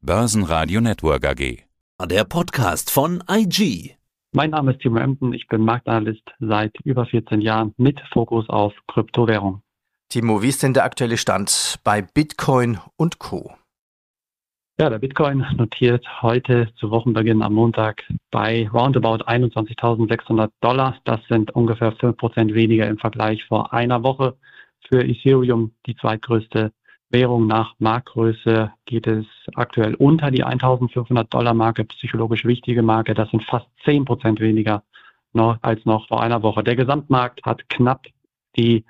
Börsenradio Network AG. Der Podcast von IG. Mein Name ist Timo Emden, ich bin Marktanalyst seit über 14 Jahren mit Fokus auf Kryptowährung. Timo, wie ist denn der aktuelle Stand bei Bitcoin und Co? Ja, der Bitcoin notiert heute zu Wochenbeginn am Montag bei roundabout 21.600 Dollar. Das sind ungefähr 5% weniger im Vergleich vor einer Woche. Für Ethereum die zweitgrößte Währung nach Marktgröße geht es aktuell unter die 1500 Dollar Marke, psychologisch wichtige Marke. Das sind fast 10 Prozent weniger noch, als noch vor einer Woche. Der Gesamtmarkt hat knapp die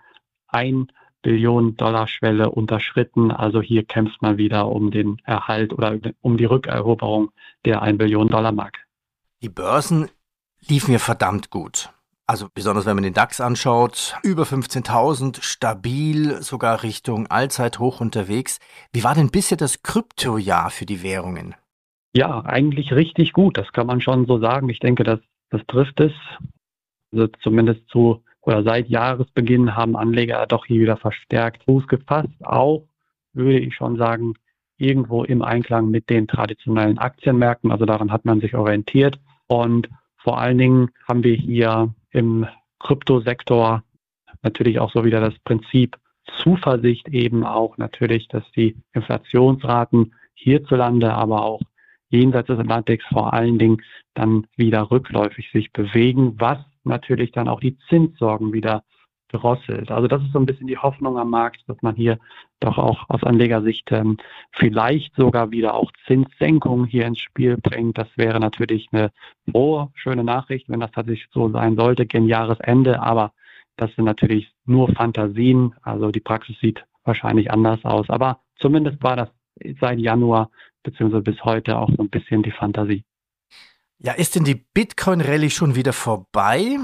1 Billion Dollar Schwelle unterschritten. Also hier kämpft man wieder um den Erhalt oder um die Rückeroberung der 1 Billion Dollar Marke. Die Börsen liefen mir verdammt gut. Also besonders wenn man den DAX anschaut, über 15.000, stabil, sogar Richtung Allzeithoch unterwegs. Wie war denn bisher das Kryptojahr für die Währungen? Ja, eigentlich richtig gut, das kann man schon so sagen. Ich denke, das, das trifft es. Also zumindest zu oder seit Jahresbeginn haben Anleger doch hier wieder verstärkt Fuß gefasst. Auch würde ich schon sagen, irgendwo im Einklang mit den traditionellen Aktienmärkten. Also daran hat man sich orientiert. Und vor allen Dingen haben wir hier im Kryptosektor natürlich auch so wieder das Prinzip Zuversicht eben auch natürlich, dass die Inflationsraten hierzulande, aber auch jenseits des Atlantiks vor allen Dingen dann wieder rückläufig sich bewegen, was natürlich dann auch die Zinssorgen wieder drosselt. Also das ist so ein bisschen die Hoffnung am Markt, dass man hier doch auch aus Anlegersicht ähm, vielleicht sogar wieder auch Zinssenkungen hier ins Spiel bringt. Das wäre natürlich eine frohe, schöne Nachricht, wenn das tatsächlich so sein sollte, gen Jahresende. Aber das sind natürlich nur Fantasien. Also die Praxis sieht wahrscheinlich anders aus. Aber zumindest war das seit Januar beziehungsweise bis heute auch so ein bisschen die Fantasie. Ja, ist denn die Bitcoin-Rallye schon wieder vorbei?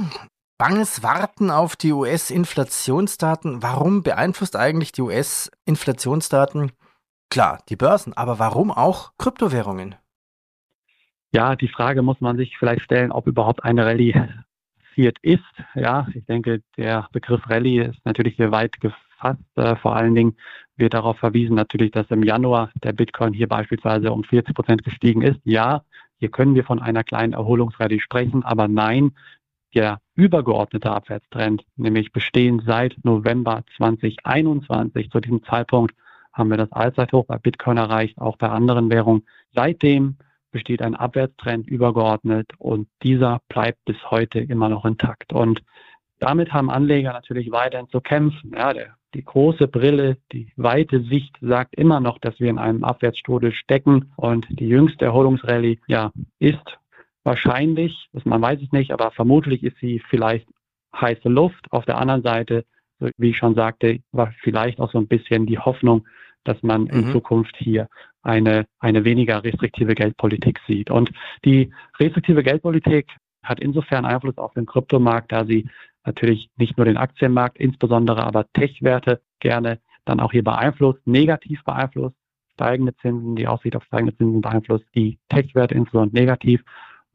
Banges Warten auf die US-Inflationsdaten. Warum beeinflusst eigentlich die US-Inflationsdaten? Klar, die Börsen, aber warum auch Kryptowährungen? Ja, die Frage muss man sich vielleicht stellen, ob überhaupt eine Rallye passiert ist. Ja, ich denke, der Begriff Rallye ist natürlich hier weit gefasst. Äh, vor allen Dingen wird darauf verwiesen natürlich, dass im Januar der Bitcoin hier beispielsweise um 40 Prozent gestiegen ist. Ja, hier können wir von einer kleinen Erholungsrallye sprechen, aber nein, der übergeordnete Abwärtstrend, nämlich bestehend seit November 2021. Zu diesem Zeitpunkt haben wir das Allzeithoch bei Bitcoin erreicht, auch bei anderen Währungen. Seitdem besteht ein Abwärtstrend übergeordnet und dieser bleibt bis heute immer noch intakt. Und damit haben Anleger natürlich weiterhin zu kämpfen. Ja, der, die große Brille, die weite Sicht sagt immer noch, dass wir in einem Abwärtsstrudel stecken und die jüngste Erholungsrallye ja, ist wahrscheinlich, man weiß es nicht, aber vermutlich ist sie vielleicht heiße Luft. Auf der anderen Seite, wie ich schon sagte, war vielleicht auch so ein bisschen die Hoffnung, dass man mhm. in Zukunft hier eine, eine weniger restriktive Geldpolitik sieht. Und die restriktive Geldpolitik hat insofern Einfluss auf den Kryptomarkt, da sie natürlich nicht nur den Aktienmarkt, insbesondere aber Tech-Werte gerne dann auch hier beeinflusst, negativ beeinflusst, steigende Zinsen, die Aussicht auf steigende Zinsen beeinflusst die Tech-Werte insbesondere negativ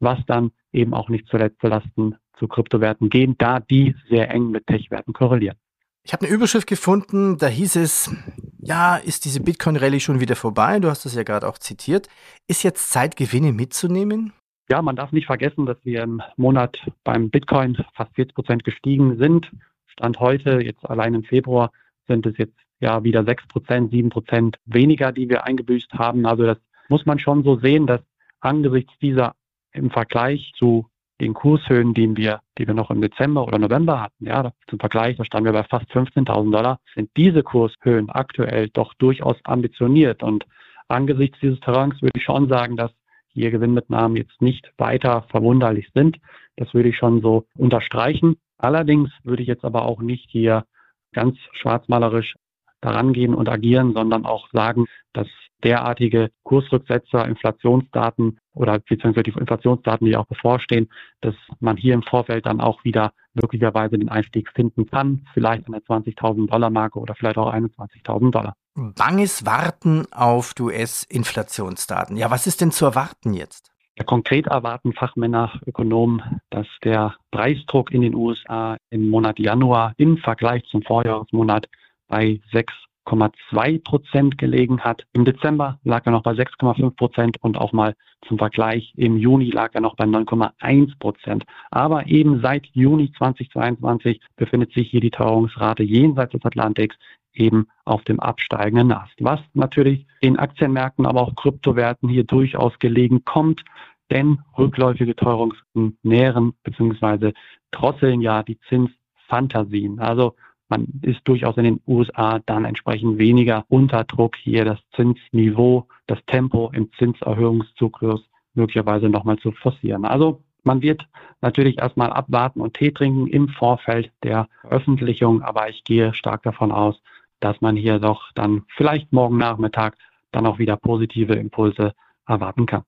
was dann eben auch nicht zuletzt zulasten zu Kryptowerten gehen, da die sehr eng mit Tech-Werten korrelieren. Ich habe eine Überschrift gefunden, da hieß es, ja, ist diese Bitcoin-Rallye schon wieder vorbei? Du hast das ja gerade auch zitiert. Ist jetzt Zeit, Gewinne mitzunehmen? Ja, man darf nicht vergessen, dass wir im Monat beim Bitcoin fast 40 Prozent gestiegen sind. Stand heute, jetzt allein im Februar, sind es jetzt ja wieder 6 Prozent, 7 Prozent weniger, die wir eingebüßt haben. Also das muss man schon so sehen, dass angesichts dieser im Vergleich zu den Kurshöhen, die wir, die wir noch im Dezember oder November hatten, ja, zum Vergleich, da standen wir bei fast 15.000 Dollar, sind diese Kurshöhen aktuell doch durchaus ambitioniert. Und angesichts dieses Terrains würde ich schon sagen, dass hier Gewinnmitnahmen jetzt nicht weiter verwunderlich sind. Das würde ich schon so unterstreichen. Allerdings würde ich jetzt aber auch nicht hier ganz schwarzmalerisch daran gehen und agieren, sondern auch sagen, dass derartige Kursrücksetzer, Inflationsdaten oder beziehungsweise die Inflationsdaten, die auch bevorstehen, dass man hier im Vorfeld dann auch wieder möglicherweise den Einstieg finden kann, vielleicht an der 20.000 Dollar Marke oder vielleicht auch 21.000 Dollar. Banges Warten auf US-Inflationsdaten. Ja, was ist denn zu erwarten jetzt? Ja, konkret erwarten Fachmänner, Ökonomen, dass der Preisdruck in den USA im Monat Januar im Vergleich zum Vorjahresmonat bei 6 6,2 Prozent gelegen hat. Im Dezember lag er noch bei 6,5 Prozent und auch mal zum Vergleich im Juni lag er noch bei 9,1 Prozent. Aber eben seit Juni 2022 befindet sich hier die Teuerungsrate jenseits des Atlantiks eben auf dem absteigenden Ast. Was natürlich in Aktienmärkten, aber auch Kryptowerten hier durchaus gelegen kommt, denn rückläufige Teuerungen nähren bzw. drosseln ja die Zinsfantasien. Also man ist durchaus in den USA dann entsprechend weniger unter Druck, hier das Zinsniveau, das Tempo im Zinserhöhungszyklus möglicherweise nochmal zu forcieren. Also man wird natürlich erstmal abwarten und Tee trinken im Vorfeld der Veröffentlichung, aber ich gehe stark davon aus, dass man hier doch dann vielleicht morgen Nachmittag dann auch wieder positive Impulse erwarten kann.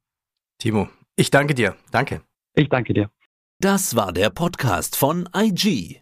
Timo, ich danke dir. Danke. Ich danke dir. Das war der Podcast von IG.